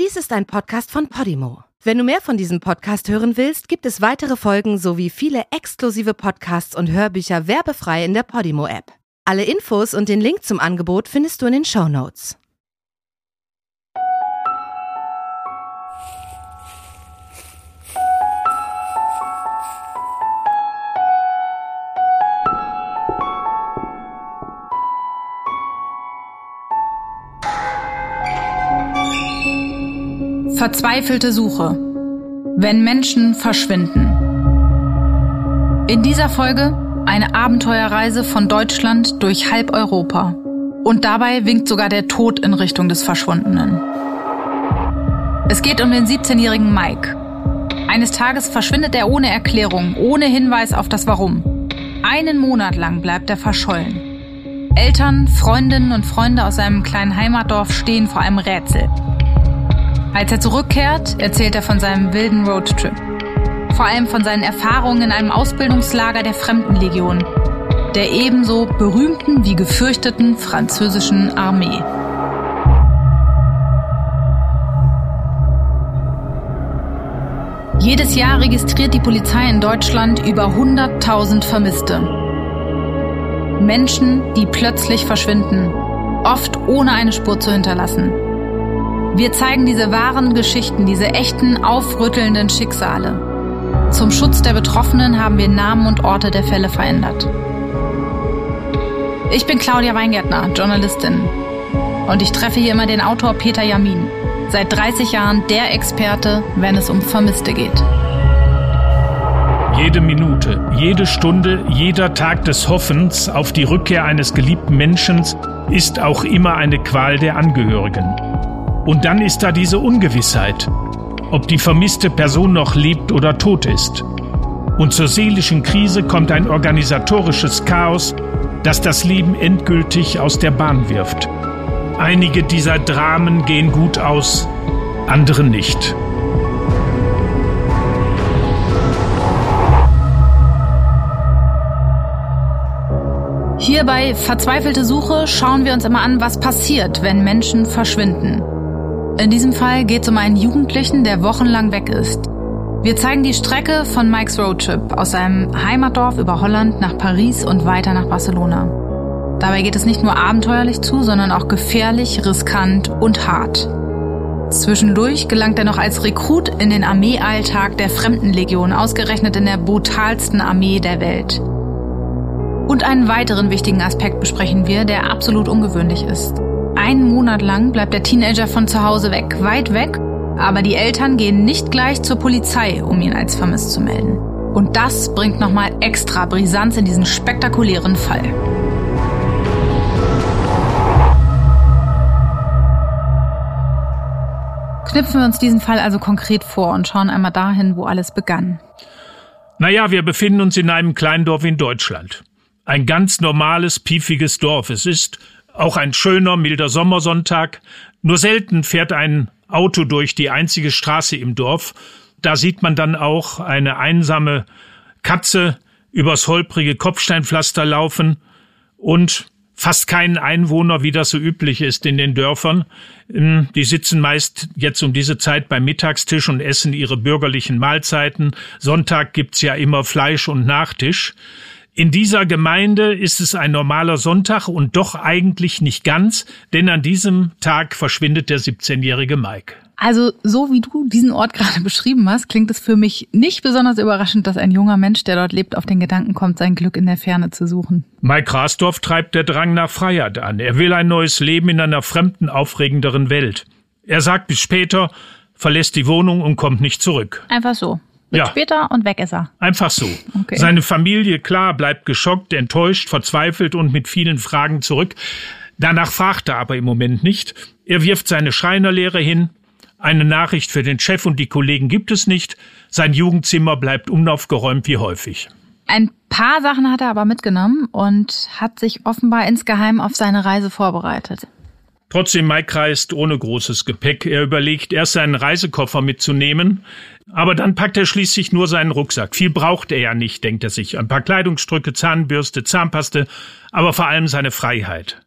Dies ist ein Podcast von Podimo. Wenn du mehr von diesem Podcast hören willst, gibt es weitere Folgen sowie viele exklusive Podcasts und Hörbücher werbefrei in der Podimo-App. Alle Infos und den Link zum Angebot findest du in den Show Notes. Verzweifelte Suche. Wenn Menschen verschwinden. In dieser Folge eine Abenteuerreise von Deutschland durch halb Europa. Und dabei winkt sogar der Tod in Richtung des Verschwundenen. Es geht um den 17-jährigen Mike. Eines Tages verschwindet er ohne Erklärung, ohne Hinweis auf das Warum. Einen Monat lang bleibt er verschollen. Eltern, Freundinnen und Freunde aus seinem kleinen Heimatdorf stehen vor einem Rätsel. Als er zurückkehrt, erzählt er von seinem wilden Roadtrip. Vor allem von seinen Erfahrungen in einem Ausbildungslager der Fremdenlegion, der ebenso berühmten wie gefürchteten französischen Armee. Jedes Jahr registriert die Polizei in Deutschland über 100.000 Vermisste. Menschen, die plötzlich verschwinden, oft ohne eine Spur zu hinterlassen. Wir zeigen diese wahren Geschichten, diese echten, aufrüttelnden Schicksale. Zum Schutz der Betroffenen haben wir Namen und Orte der Fälle verändert. Ich bin Claudia Weingärtner, Journalistin. Und ich treffe hier immer den Autor Peter Jamin. Seit 30 Jahren der Experte, wenn es um Vermisste geht. Jede Minute, jede Stunde, jeder Tag des Hoffens auf die Rückkehr eines geliebten Menschen ist auch immer eine Qual der Angehörigen. Und dann ist da diese Ungewissheit, ob die vermisste Person noch lebt oder tot ist. Und zur seelischen Krise kommt ein organisatorisches Chaos, das das Leben endgültig aus der Bahn wirft. Einige dieser Dramen gehen gut aus, andere nicht. Hier bei Verzweifelte Suche schauen wir uns immer an, was passiert, wenn Menschen verschwinden. In diesem Fall geht es um einen Jugendlichen, der wochenlang weg ist. Wir zeigen die Strecke von Mikes Roadtrip aus seinem Heimatdorf über Holland nach Paris und weiter nach Barcelona. Dabei geht es nicht nur abenteuerlich zu, sondern auch gefährlich, riskant und hart. Zwischendurch gelangt er noch als Rekrut in den Armeealltag der Fremdenlegion, ausgerechnet in der brutalsten Armee der Welt. Und einen weiteren wichtigen Aspekt besprechen wir, der absolut ungewöhnlich ist. Einen Monat lang bleibt der Teenager von zu Hause weg, weit weg, aber die Eltern gehen nicht gleich zur Polizei, um ihn als vermisst zu melden. Und das bringt nochmal extra Brisanz in diesen spektakulären Fall. Knüpfen wir uns diesen Fall also konkret vor und schauen einmal dahin, wo alles begann. Naja, wir befinden uns in einem kleinen Dorf in Deutschland. Ein ganz normales, piefiges Dorf. Es ist auch ein schöner, milder Sommersonntag. Nur selten fährt ein Auto durch die einzige Straße im Dorf. Da sieht man dann auch eine einsame Katze übers holprige Kopfsteinpflaster laufen und fast keinen Einwohner, wie das so üblich ist in den Dörfern. Ähm, die sitzen meist jetzt um diese Zeit beim Mittagstisch und essen ihre bürgerlichen Mahlzeiten. Sonntag gibt's ja immer Fleisch und Nachtisch. In dieser Gemeinde ist es ein normaler Sonntag und doch eigentlich nicht ganz, denn an diesem Tag verschwindet der 17-jährige Mike. Also so wie du diesen Ort gerade beschrieben hast, klingt es für mich nicht besonders überraschend, dass ein junger Mensch, der dort lebt, auf den Gedanken kommt, sein Glück in der Ferne zu suchen. Mike Rasdorf treibt der Drang nach Freiheit an. Er will ein neues Leben in einer fremden, aufregenderen Welt. Er sagt bis später, verlässt die Wohnung und kommt nicht zurück. Einfach so. Mit ja. später und weg ist er. Einfach so. Okay. Seine Familie, klar, bleibt geschockt, enttäuscht, verzweifelt und mit vielen Fragen zurück. Danach fragt er aber im Moment nicht. Er wirft seine Schreinerlehre hin. Eine Nachricht für den Chef und die Kollegen gibt es nicht. Sein Jugendzimmer bleibt unaufgeräumt wie häufig. Ein paar Sachen hat er aber mitgenommen und hat sich offenbar insgeheim auf seine Reise vorbereitet. Trotzdem, Mike reist ohne großes Gepäck. Er überlegt, erst seinen Reisekoffer mitzunehmen, aber dann packt er schließlich nur seinen Rucksack. Viel braucht er ja nicht, denkt er sich. Ein paar Kleidungsstücke, Zahnbürste, Zahnpaste, aber vor allem seine Freiheit.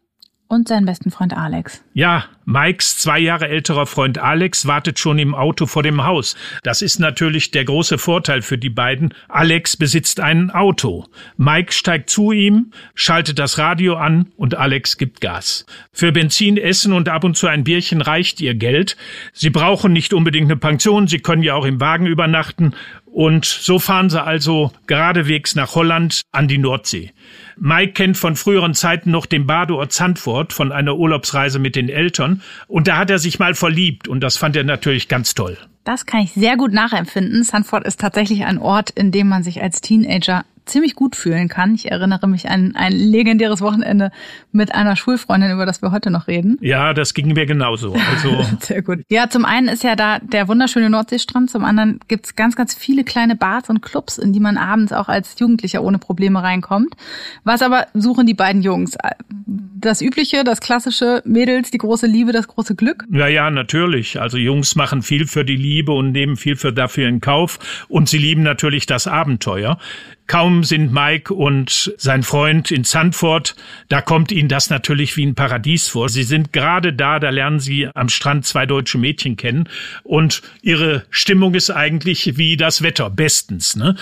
Und seinen besten Freund Alex. Ja, Mikes zwei Jahre älterer Freund Alex wartet schon im Auto vor dem Haus. Das ist natürlich der große Vorteil für die beiden. Alex besitzt ein Auto. Mike steigt zu ihm, schaltet das Radio an und Alex gibt Gas. Für Benzin, Essen und ab und zu ein Bierchen reicht ihr Geld. Sie brauchen nicht unbedingt eine Pension, sie können ja auch im Wagen übernachten und so fahren sie also geradewegs nach Holland an die Nordsee. Mike kennt von früheren Zeiten noch den Badeort Zandvoort von einer Urlaubsreise mit den Eltern und da hat er sich mal verliebt und das fand er natürlich ganz toll. Das kann ich sehr gut nachempfinden. Sanford ist tatsächlich ein Ort, in dem man sich als Teenager ziemlich gut fühlen kann. Ich erinnere mich an ein legendäres Wochenende mit einer Schulfreundin, über das wir heute noch reden. Ja, das ging mir genauso. Also Sehr gut. Ja, zum einen ist ja da der wunderschöne Nordseestrand, zum anderen gibt's ganz, ganz viele kleine Bars und Clubs, in die man abends auch als Jugendlicher ohne Probleme reinkommt. Was aber suchen die beiden Jungs? Das Übliche, das klassische Mädels, die große Liebe, das große Glück? Ja, ja, natürlich. Also Jungs machen viel für die Liebe und nehmen viel für dafür in Kauf und sie lieben natürlich das Abenteuer. Kaum sind Mike und sein Freund in Zandvoort, da kommt ihnen das natürlich wie ein Paradies vor. Sie sind gerade da, da lernen sie am Strand zwei deutsche Mädchen kennen und ihre Stimmung ist eigentlich wie das Wetter, bestens. Ne?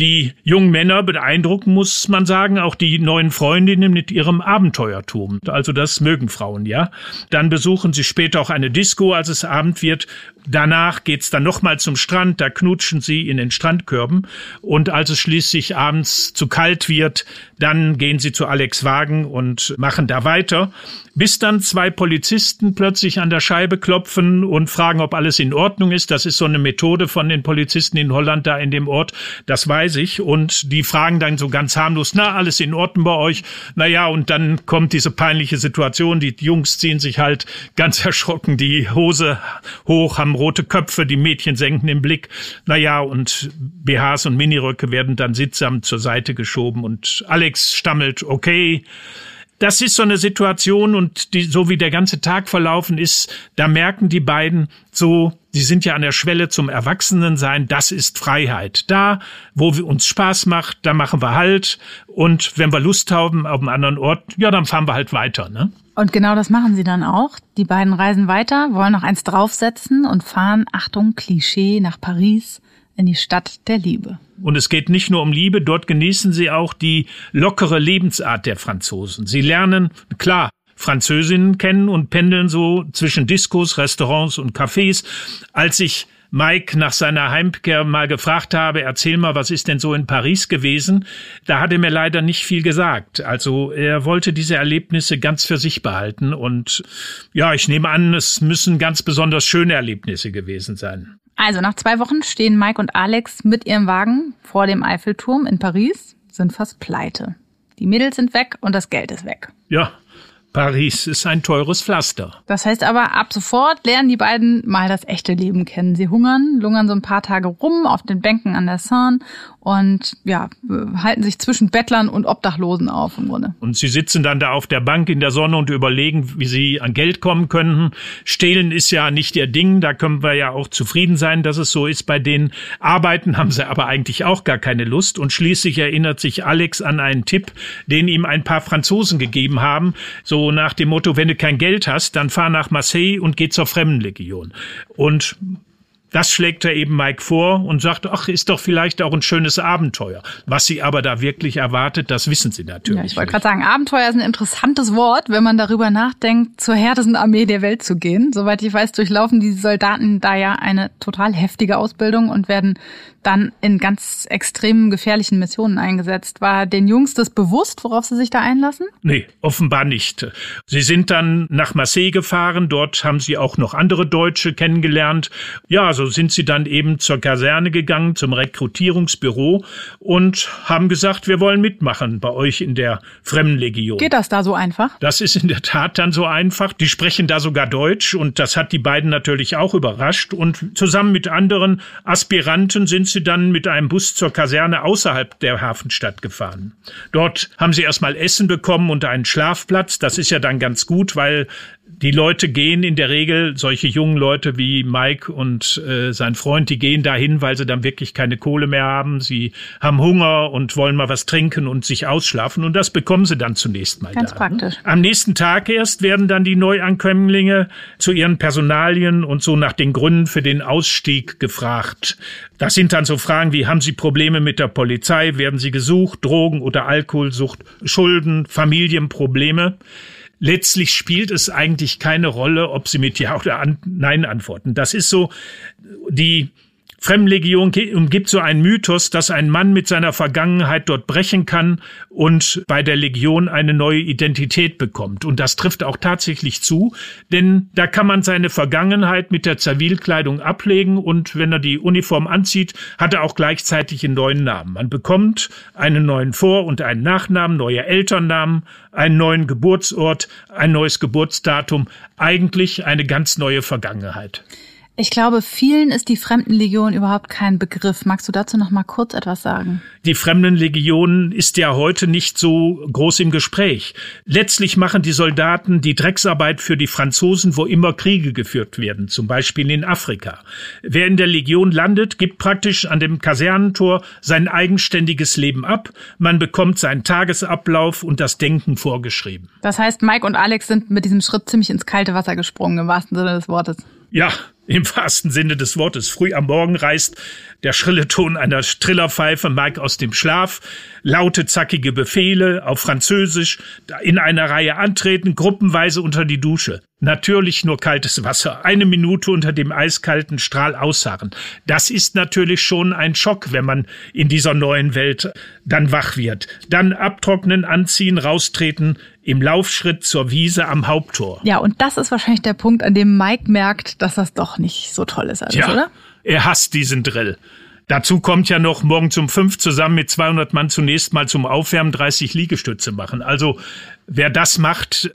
Die jungen Männer beeindrucken, muss man sagen, auch die neuen Freundinnen mit ihrem Abenteuertum. Also das mögen Frauen, ja. Dann besuchen sie später auch eine Disco, als es Abend wird. Danach geht's dann nochmal zum Strand, da knutschen sie in den Strandkörben und als es schließlich abends zu kalt wird, dann gehen sie zu Alex Wagen und machen da weiter, bis dann zwei Polizisten plötzlich an der Scheibe klopfen und fragen, ob alles in Ordnung ist. Das ist so eine Methode von den Polizisten in Holland da in dem Ort, das weiß ich. Und die fragen dann so ganz harmlos, na, alles in Ordnung bei euch? Naja, und dann kommt diese peinliche Situation, die Jungs ziehen sich halt ganz erschrocken die Hose hoch, haben rote Köpfe, die Mädchen senken den Blick. Naja, und BHs und Miniröcke werden dann sittsam zur Seite geschoben und Alex stammelt, okay, das ist so eine Situation und die, so wie der ganze Tag verlaufen ist, da merken die beiden so, sie sind ja an der Schwelle zum Erwachsenensein, das ist Freiheit. Da, wo wir uns Spaß macht, da machen wir halt und wenn wir Lust haben auf einem anderen Ort, ja, dann fahren wir halt weiter, ne? Und genau das machen sie dann auch. Die beiden reisen weiter, wollen noch eins draufsetzen und fahren, Achtung, Klischee, nach Paris in die Stadt der Liebe. Und es geht nicht nur um Liebe, dort genießen sie auch die lockere Lebensart der Franzosen. Sie lernen, klar, Französinnen kennen und pendeln so zwischen Diskos, Restaurants und Cafés. Als ich Mike nach seiner Heimkehr mal gefragt habe, erzähl mal, was ist denn so in Paris gewesen? Da hat er mir leider nicht viel gesagt. Also er wollte diese Erlebnisse ganz für sich behalten und ja, ich nehme an, es müssen ganz besonders schöne Erlebnisse gewesen sein. Also nach zwei Wochen stehen Mike und Alex mit ihrem Wagen vor dem Eiffelturm in Paris, sind fast pleite. Die Mädels sind weg und das Geld ist weg. Ja, Paris ist ein teures Pflaster. Das heißt aber, ab sofort lernen die beiden mal das echte Leben kennen. Sie hungern, lungern so ein paar Tage rum auf den Bänken an der Seine und ja, halten sich zwischen Bettlern und Obdachlosen auf im Grunde. Und sie sitzen dann da auf der Bank in der Sonne und überlegen, wie sie an Geld kommen könnten. Stehlen ist ja nicht ihr Ding, da können wir ja auch zufrieden sein, dass es so ist. Bei denen Arbeiten haben sie aber eigentlich auch gar keine Lust. Und schließlich erinnert sich Alex an einen Tipp, den ihm ein paar Franzosen gegeben haben. So nach dem Motto, wenn du kein Geld hast, dann fahr nach Marseille und geh zur Fremdenlegion. Und das schlägt er eben Mike vor und sagt, ach, ist doch vielleicht auch ein schönes Abenteuer. Was sie aber da wirklich erwartet, das wissen sie natürlich. Ja, ich wollte gerade sagen, Abenteuer ist ein interessantes Wort, wenn man darüber nachdenkt, zur härtesten Armee der Welt zu gehen. Soweit ich weiß, durchlaufen die Soldaten da ja eine total heftige Ausbildung und werden dann in ganz extremen gefährlichen Missionen eingesetzt. War den Jungs das bewusst, worauf sie sich da einlassen? Nee, offenbar nicht. Sie sind dann nach Marseille gefahren, dort haben sie auch noch andere Deutsche kennengelernt. Ja, so sind sie dann eben zur Kaserne gegangen, zum Rekrutierungsbüro und haben gesagt, wir wollen mitmachen bei euch in der Fremdenlegion. Geht das da so einfach? Das ist in der Tat dann so einfach. Die sprechen da sogar Deutsch und das hat die beiden natürlich auch überrascht und zusammen mit anderen Aspiranten sind sie dann mit einem Bus zur Kaserne außerhalb der Hafenstadt gefahren. Dort haben sie erstmal Essen bekommen und einen Schlafplatz. Das ist ja dann ganz gut, weil die Leute gehen in der Regel, solche jungen Leute wie Mike und äh, sein Freund, die gehen dahin, weil sie dann wirklich keine Kohle mehr haben. Sie haben Hunger und wollen mal was trinken und sich ausschlafen. Und das bekommen sie dann zunächst mal Ganz da. praktisch. Am nächsten Tag erst werden dann die Neuankömmlinge zu ihren Personalien und so nach den Gründen für den Ausstieg gefragt. Das sind dann so Fragen wie, haben Sie Probleme mit der Polizei? Werden Sie gesucht? Drogen- oder Alkoholsucht? Schulden? Familienprobleme? Letztlich spielt es eigentlich keine Rolle, ob sie mit Ja oder Nein antworten. Das ist so, die Fremdenlegion umgibt so einen Mythos, dass ein Mann mit seiner Vergangenheit dort brechen kann und bei der Legion eine neue Identität bekommt. Und das trifft auch tatsächlich zu, denn da kann man seine Vergangenheit mit der Zivilkleidung ablegen und wenn er die Uniform anzieht, hat er auch gleichzeitig einen neuen Namen. Man bekommt einen neuen Vor- und einen Nachnamen, neue Elternnamen, einen neuen Geburtsort, ein neues Geburtsdatum, eigentlich eine ganz neue Vergangenheit. Ich glaube, vielen ist die Fremdenlegion überhaupt kein Begriff. Magst du dazu noch mal kurz etwas sagen? Die Fremdenlegion ist ja heute nicht so groß im Gespräch. Letztlich machen die Soldaten die Drecksarbeit für die Franzosen, wo immer Kriege geführt werden, zum Beispiel in Afrika. Wer in der Legion landet, gibt praktisch an dem Kasernentor sein eigenständiges Leben ab. Man bekommt seinen Tagesablauf und das Denken vorgeschrieben. Das heißt, Mike und Alex sind mit diesem Schritt ziemlich ins kalte Wasser gesprungen, im wahrsten Sinne des Wortes. Ja, im wahrsten Sinne des Wortes. Früh am Morgen reißt der schrille Ton einer Strillerpfeife Mike aus dem Schlaf, laute zackige Befehle auf Französisch, in einer Reihe antreten, gruppenweise unter die Dusche. Natürlich nur kaltes Wasser, eine Minute unter dem eiskalten Strahl ausharren. Das ist natürlich schon ein Schock, wenn man in dieser neuen Welt dann wach wird. Dann abtrocknen, anziehen, raustreten, im Laufschritt zur Wiese am Haupttor. Ja, und das ist wahrscheinlich der Punkt, an dem Mike merkt, dass das doch nicht so toll ist alles, ja, oder? Er hasst diesen Drill. Dazu kommt ja noch morgen zum fünf zusammen mit 200 Mann zunächst mal zum Aufwärmen 30 Liegestütze machen. Also wer das macht,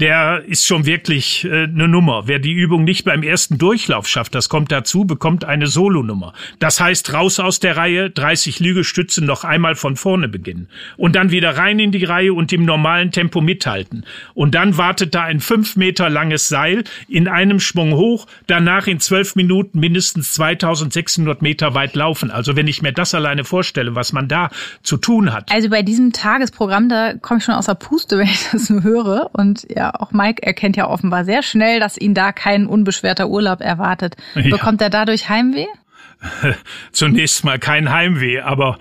der ist schon wirklich äh, eine Nummer. Wer die Übung nicht beim ersten Durchlauf schafft, das kommt dazu, bekommt eine Solonummer. Das heißt, raus aus der Reihe, 30 Lügestütze noch einmal von vorne beginnen. Und dann wieder rein in die Reihe und im normalen Tempo mithalten. Und dann wartet da ein fünf Meter langes Seil in einem Schwung hoch, danach in zwölf Minuten mindestens 2600 Meter weit laufen. Also wenn ich mir das alleine vorstelle, was man da zu tun hat. Also bei diesem Tagesprogramm, da komme ich schon aus der Puste, wenn ich das nur höre. Und ja, auch Mike erkennt ja offenbar sehr schnell, dass ihn da kein unbeschwerter Urlaub erwartet. Ja. Bekommt er dadurch Heimweh? zunächst mal kein Heimweh, aber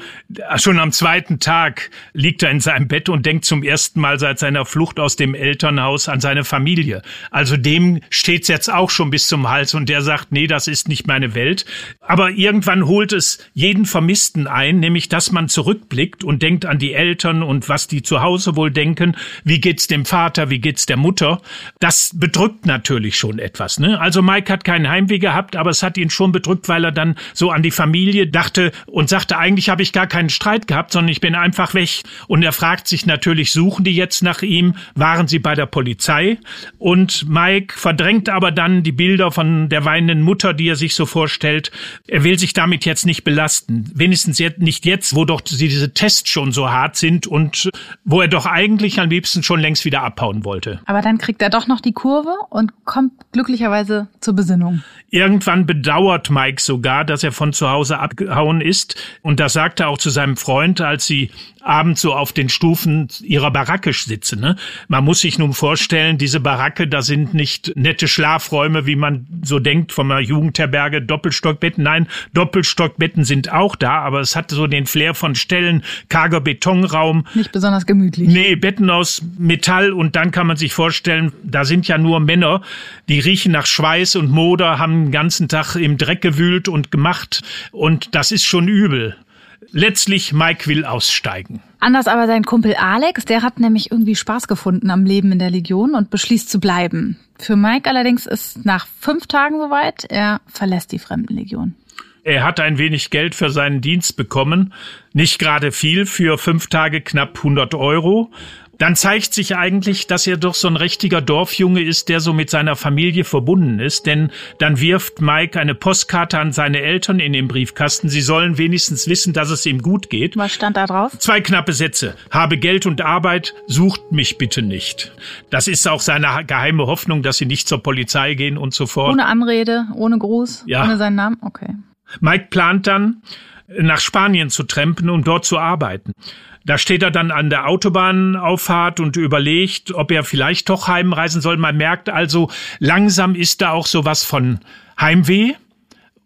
schon am zweiten Tag liegt er in seinem Bett und denkt zum ersten Mal seit seiner Flucht aus dem Elternhaus an seine Familie. Also dem steht's jetzt auch schon bis zum Hals und der sagt, nee, das ist nicht meine Welt. Aber irgendwann holt es jeden Vermissten ein, nämlich dass man zurückblickt und denkt an die Eltern und was die zu Hause wohl denken. Wie geht's dem Vater? Wie geht's der Mutter? Das bedrückt natürlich schon etwas. Ne? Also Mike hat keinen Heimweh gehabt, aber es hat ihn schon bedrückt, weil er dann so an die Familie dachte und sagte, eigentlich habe ich gar keinen Streit gehabt, sondern ich bin einfach weg. Und er fragt sich natürlich, suchen die jetzt nach ihm? Waren sie bei der Polizei? Und Mike verdrängt aber dann die Bilder von der weinenden Mutter, die er sich so vorstellt. Er will sich damit jetzt nicht belasten. Wenigstens jetzt, nicht jetzt, wo doch diese Tests schon so hart sind und wo er doch eigentlich am liebsten schon längst wieder abhauen wollte. Aber dann kriegt er doch noch die Kurve und kommt glücklicherweise zur Besinnung. Irgendwann bedauert Mike sogar, dass er von zu Hause abgehauen ist. Und das sagte er auch zu seinem Freund, als sie abends so auf den Stufen ihrer Baracke sitzen. Ne? Man muss sich nun vorstellen, diese Baracke, da sind nicht nette Schlafräume, wie man so denkt von einer Jugendherberge, Doppelstockbetten. Nein, Doppelstockbetten sind auch da, aber es hat so den Flair von Stellen, karger Betonraum. Nicht besonders gemütlich. Nee, Betten aus Metall und dann kann man sich vorstellen, da sind ja nur Männer, die riechen nach Schweiß und Moder, haben den ganzen Tag im Dreck gewühlt und gemacht und das ist schon übel. Letztlich Mike will aussteigen. Anders aber sein Kumpel Alex, der hat nämlich irgendwie Spaß gefunden am Leben in der Legion und beschließt zu bleiben. Für Mike allerdings ist nach fünf Tagen soweit, er verlässt die Fremdenlegion. Er hat ein wenig Geld für seinen Dienst bekommen, nicht gerade viel, für fünf Tage knapp 100 Euro. Dann zeigt sich eigentlich, dass er doch so ein richtiger Dorfjunge ist, der so mit seiner Familie verbunden ist. Denn dann wirft Mike eine Postkarte an seine Eltern in den Briefkasten. Sie sollen wenigstens wissen, dass es ihm gut geht. Was stand da drauf? Zwei knappe Sätze. Habe Geld und Arbeit, sucht mich bitte nicht. Das ist auch seine geheime Hoffnung, dass sie nicht zur Polizei gehen und so fort. Ohne Anrede, ohne Gruß, ja. ohne seinen Namen? Okay. Mike plant dann, nach Spanien zu trampen, um dort zu arbeiten. Da steht er dann an der Autobahnauffahrt und überlegt, ob er vielleicht doch heimreisen soll. Man merkt also, langsam ist da auch sowas von Heimweh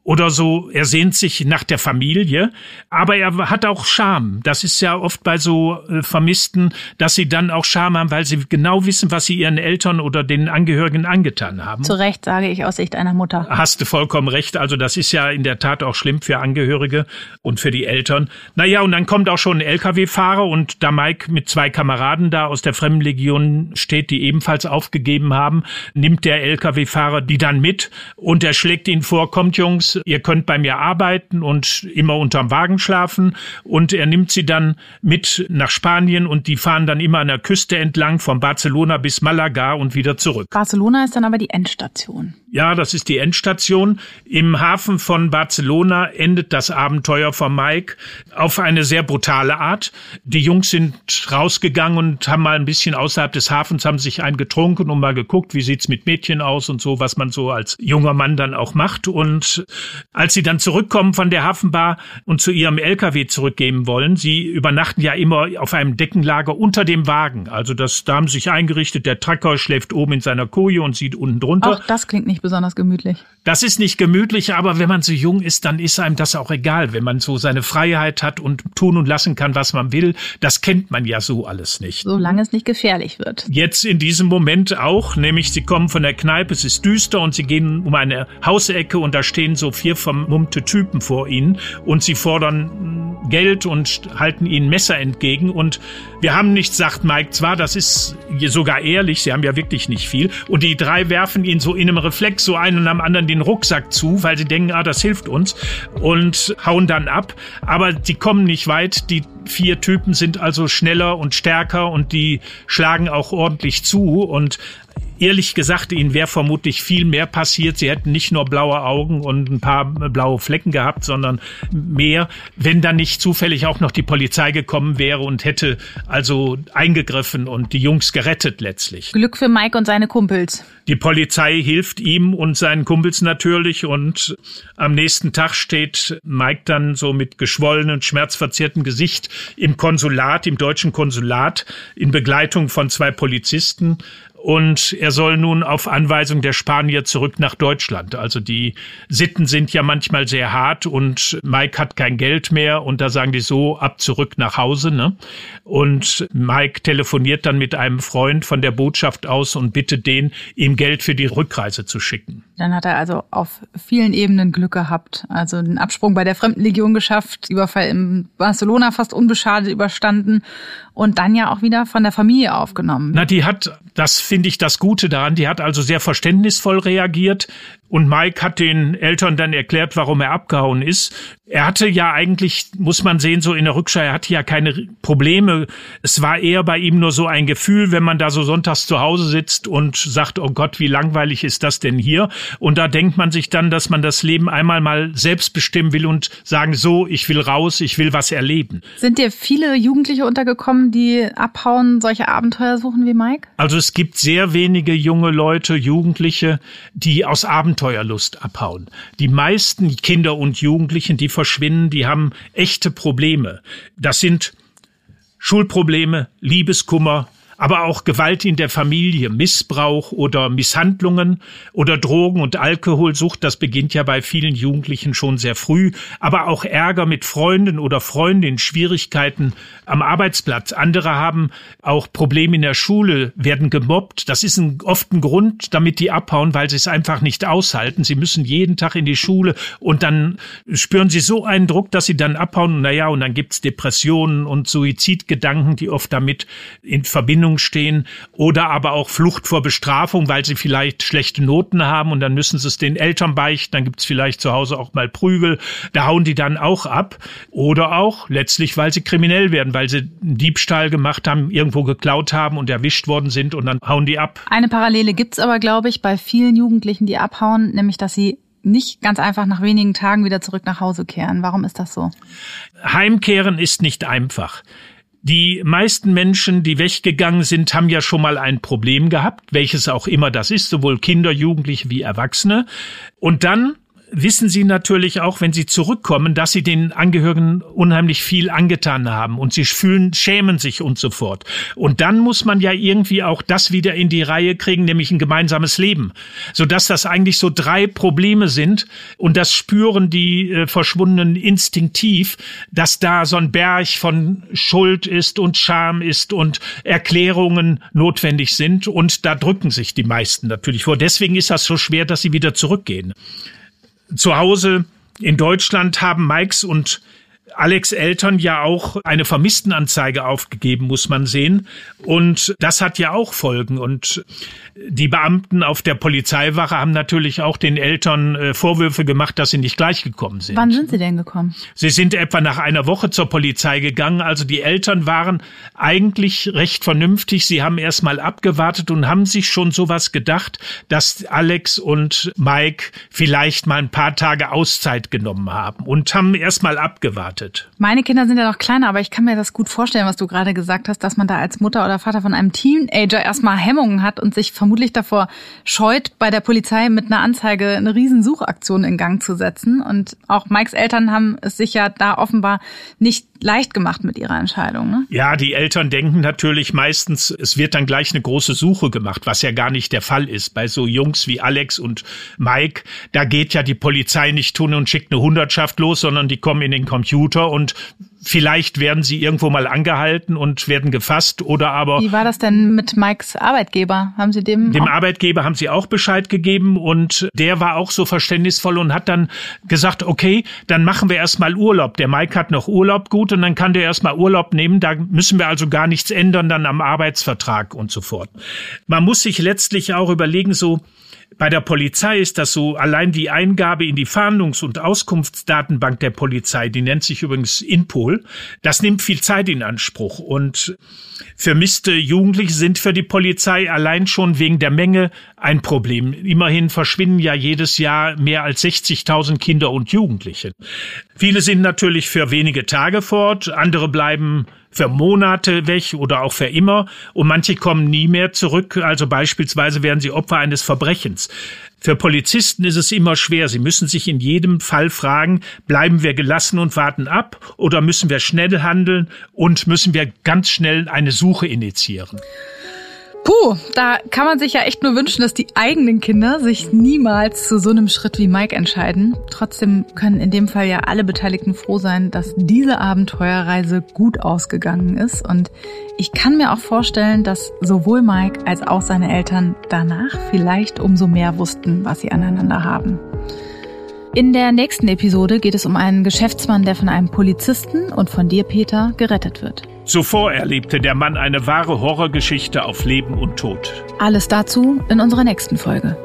oder so, er sehnt sich nach der Familie, aber er hat auch Scham. Das ist ja oft bei so äh, Vermissten, dass sie dann auch Scham haben, weil sie genau wissen, was sie ihren Eltern oder den Angehörigen angetan haben. Zu Recht sage ich aus Sicht einer Mutter. Hast du vollkommen recht. Also das ist ja in der Tat auch schlimm für Angehörige und für die Eltern. Naja, und dann kommt auch schon ein Lkw-Fahrer und da Mike mit zwei Kameraden da aus der Fremdenlegion steht, die ebenfalls aufgegeben haben, nimmt der Lkw-Fahrer die dann mit und er schlägt ihnen vor, kommt Jungs, ihr könnt bei mir arbeiten und immer unterm Wagen schlafen. Und er nimmt sie dann mit nach Spanien und die fahren dann immer an der Küste entlang von Barcelona bis Malaga und wieder zurück. Barcelona ist dann aber die Endstation. Ja, das ist die Endstation. Im Hafen von Barcelona endet das Abenteuer von Mike auf eine sehr brutale Art. Die Jungs sind rausgegangen und haben mal ein bisschen außerhalb des Hafens, haben sich einen getrunken und mal geguckt, wie sieht's mit Mädchen aus und so, was man so als junger Mann dann auch macht. Und als sie dann zurückkommen von der Hafenbar und zu ihrem LKW zurückgeben wollen, sie übernachten ja immer auf einem Deckenlager unter dem Wagen. Also das, da haben sie sich eingerichtet, der Tracker schläft oben in seiner Koje und sieht unten drunter. Auch das klingt nicht nicht besonders gemütlich. Das ist nicht gemütlich, aber wenn man so jung ist, dann ist einem das auch egal, wenn man so seine Freiheit hat und tun und lassen kann, was man will. Das kennt man ja so alles nicht. Solange es nicht gefährlich wird. Jetzt in diesem Moment auch, nämlich sie kommen von der Kneipe, es ist düster und sie gehen um eine Hausecke und da stehen so vier vermummte Typen vor ihnen und sie fordern Geld und halten ihnen Messer entgegen und wir haben nichts, sagt Mike zwar, das ist sogar ehrlich, sie haben ja wirklich nicht viel und die drei werfen ihn so in einem Reflex Reflex so einen am anderen den Rucksack zu, weil sie denken, ah, das hilft uns und hauen dann ab. Aber die kommen nicht weit. Die vier Typen sind also schneller und stärker und die schlagen auch ordentlich zu und Ehrlich gesagt, ihnen wäre vermutlich viel mehr passiert. Sie hätten nicht nur blaue Augen und ein paar blaue Flecken gehabt, sondern mehr, wenn dann nicht zufällig auch noch die Polizei gekommen wäre und hätte also eingegriffen und die Jungs gerettet letztlich. Glück für Mike und seine Kumpels. Die Polizei hilft ihm und seinen Kumpels natürlich und am nächsten Tag steht Mike dann so mit geschwollenem, schmerzverzerrtem Gesicht im Konsulat, im deutschen Konsulat, in Begleitung von zwei Polizisten und er soll nun auf Anweisung der Spanier zurück nach Deutschland. Also die Sitten sind ja manchmal sehr hart und Mike hat kein Geld mehr und da sagen die so ab zurück nach Hause. Ne? Und Mike telefoniert dann mit einem Freund von der Botschaft aus und bittet den, ihm Geld für die Rückreise zu schicken. Dann hat er also auf vielen Ebenen Glück gehabt. Also den Absprung bei der Fremdenlegion geschafft, Überfall in Barcelona fast unbeschadet überstanden und dann ja auch wieder von der Familie aufgenommen. Na, die hat, das finde ich das Gute daran, die hat also sehr verständnisvoll reagiert. Und Mike hat den Eltern dann erklärt, warum er abgehauen ist. Er hatte ja eigentlich, muss man sehen, so in der Rückschau, er hatte ja keine Probleme. Es war eher bei ihm nur so ein Gefühl, wenn man da so sonntags zu Hause sitzt und sagt, oh Gott, wie langweilig ist das denn hier? Und da denkt man sich dann, dass man das Leben einmal mal selbst bestimmen will und sagen, so, ich will raus, ich will was erleben. Sind dir viele Jugendliche untergekommen, die abhauen, solche Abenteuer suchen wie Mike? Also es gibt sehr wenige junge Leute, Jugendliche, die aus Abenteuerlust abhauen. Die meisten Kinder und Jugendlichen, die verschwinden, die haben echte Probleme. Das sind Schulprobleme, Liebeskummer, aber auch Gewalt in der Familie, Missbrauch oder Misshandlungen oder Drogen- und Alkoholsucht, das beginnt ja bei vielen Jugendlichen schon sehr früh, aber auch Ärger mit Freunden oder Freundinnen, Schwierigkeiten am Arbeitsplatz. Andere haben auch Probleme in der Schule, werden gemobbt. Das ist ein, oft ein Grund, damit die abhauen, weil sie es einfach nicht aushalten. Sie müssen jeden Tag in die Schule und dann spüren sie so einen Druck, dass sie dann abhauen. Naja, und dann gibt's Depressionen und Suizidgedanken, die oft damit in Verbindung Trennung stehen oder aber auch Flucht vor Bestrafung, weil sie vielleicht schlechte Noten haben und dann müssen sie es den Eltern beichten, dann gibt es vielleicht zu Hause auch mal Prügel, da hauen die dann auch ab oder auch letztlich, weil sie kriminell werden, weil sie einen Diebstahl gemacht haben, irgendwo geklaut haben und erwischt worden sind und dann hauen die ab. Eine Parallele gibt's aber, glaube ich, bei vielen Jugendlichen, die abhauen, nämlich dass sie nicht ganz einfach nach wenigen Tagen wieder zurück nach Hause kehren. Warum ist das so? Heimkehren ist nicht einfach. Die meisten Menschen, die weggegangen sind, haben ja schon mal ein Problem gehabt, welches auch immer das ist, sowohl Kinder, Jugendliche wie Erwachsene. Und dann wissen sie natürlich auch, wenn sie zurückkommen, dass sie den Angehörigen unheimlich viel angetan haben und sie fühlen, schämen sich und so fort. Und dann muss man ja irgendwie auch das wieder in die Reihe kriegen, nämlich ein gemeinsames Leben, sodass das eigentlich so drei Probleme sind und das spüren die äh, Verschwundenen instinktiv, dass da so ein Berg von Schuld ist und Scham ist und Erklärungen notwendig sind und da drücken sich die meisten natürlich vor. Deswegen ist das so schwer, dass sie wieder zurückgehen zu Hause in Deutschland haben Mikes und Alex Eltern ja auch eine Vermisstenanzeige aufgegeben, muss man sehen. Und das hat ja auch Folgen. Und die Beamten auf der Polizeiwache haben natürlich auch den Eltern äh, Vorwürfe gemacht, dass sie nicht gleich gekommen sind. Wann sind sie denn gekommen? Sie sind etwa nach einer Woche zur Polizei gegangen. Also die Eltern waren eigentlich recht vernünftig. Sie haben erst mal abgewartet und haben sich schon sowas gedacht, dass Alex und Mike vielleicht mal ein paar Tage Auszeit genommen haben und haben erst mal abgewartet. Meine Kinder sind ja noch kleiner, aber ich kann mir das gut vorstellen, was du gerade gesagt hast, dass man da als Mutter oder Vater von einem Teenager erstmal Hemmungen hat und sich vermutlich davor scheut, bei der Polizei mit einer Anzeige eine Riesensuchaktion in Gang zu setzen. Und auch Mikes Eltern haben es sich ja da offenbar nicht leicht gemacht mit ihrer Entscheidung. Ne? Ja, die Eltern denken natürlich meistens, es wird dann gleich eine große Suche gemacht, was ja gar nicht der Fall ist. Bei so Jungs wie Alex und Mike, da geht ja die Polizei nicht tun und schickt eine Hundertschaft los, sondern die kommen in den Computer und Vielleicht werden sie irgendwo mal angehalten und werden gefasst oder aber. Wie war das denn mit Mikes Arbeitgeber? Haben Sie dem? Dem Arbeitgeber haben sie auch Bescheid gegeben und der war auch so verständnisvoll und hat dann gesagt, okay, dann machen wir erstmal Urlaub. Der Mike hat noch Urlaub gut und dann kann der erstmal Urlaub nehmen. Da müssen wir also gar nichts ändern dann am Arbeitsvertrag und so fort. Man muss sich letztlich auch überlegen, so, bei der Polizei ist das so, allein die Eingabe in die Fahndungs- und Auskunftsdatenbank der Polizei, die nennt sich übrigens Inpol, das nimmt viel Zeit in Anspruch. Und vermisste Jugendliche sind für die Polizei allein schon wegen der Menge ein Problem. Immerhin verschwinden ja jedes Jahr mehr als 60.000 Kinder und Jugendliche. Viele sind natürlich für wenige Tage fort, andere bleiben für Monate weg oder auch für immer und manche kommen nie mehr zurück, also beispielsweise werden sie Opfer eines Verbrechens. Für Polizisten ist es immer schwer. Sie müssen sich in jedem Fall fragen, bleiben wir gelassen und warten ab oder müssen wir schnell handeln und müssen wir ganz schnell eine Suche initiieren. Puh, da kann man sich ja echt nur wünschen, dass die eigenen Kinder sich niemals zu so einem Schritt wie Mike entscheiden. Trotzdem können in dem Fall ja alle Beteiligten froh sein, dass diese Abenteuerreise gut ausgegangen ist. Und ich kann mir auch vorstellen, dass sowohl Mike als auch seine Eltern danach vielleicht umso mehr wussten, was sie aneinander haben. In der nächsten Episode geht es um einen Geschäftsmann, der von einem Polizisten und von dir, Peter, gerettet wird. Zuvor erlebte der Mann eine wahre Horrorgeschichte auf Leben und Tod. Alles dazu in unserer nächsten Folge.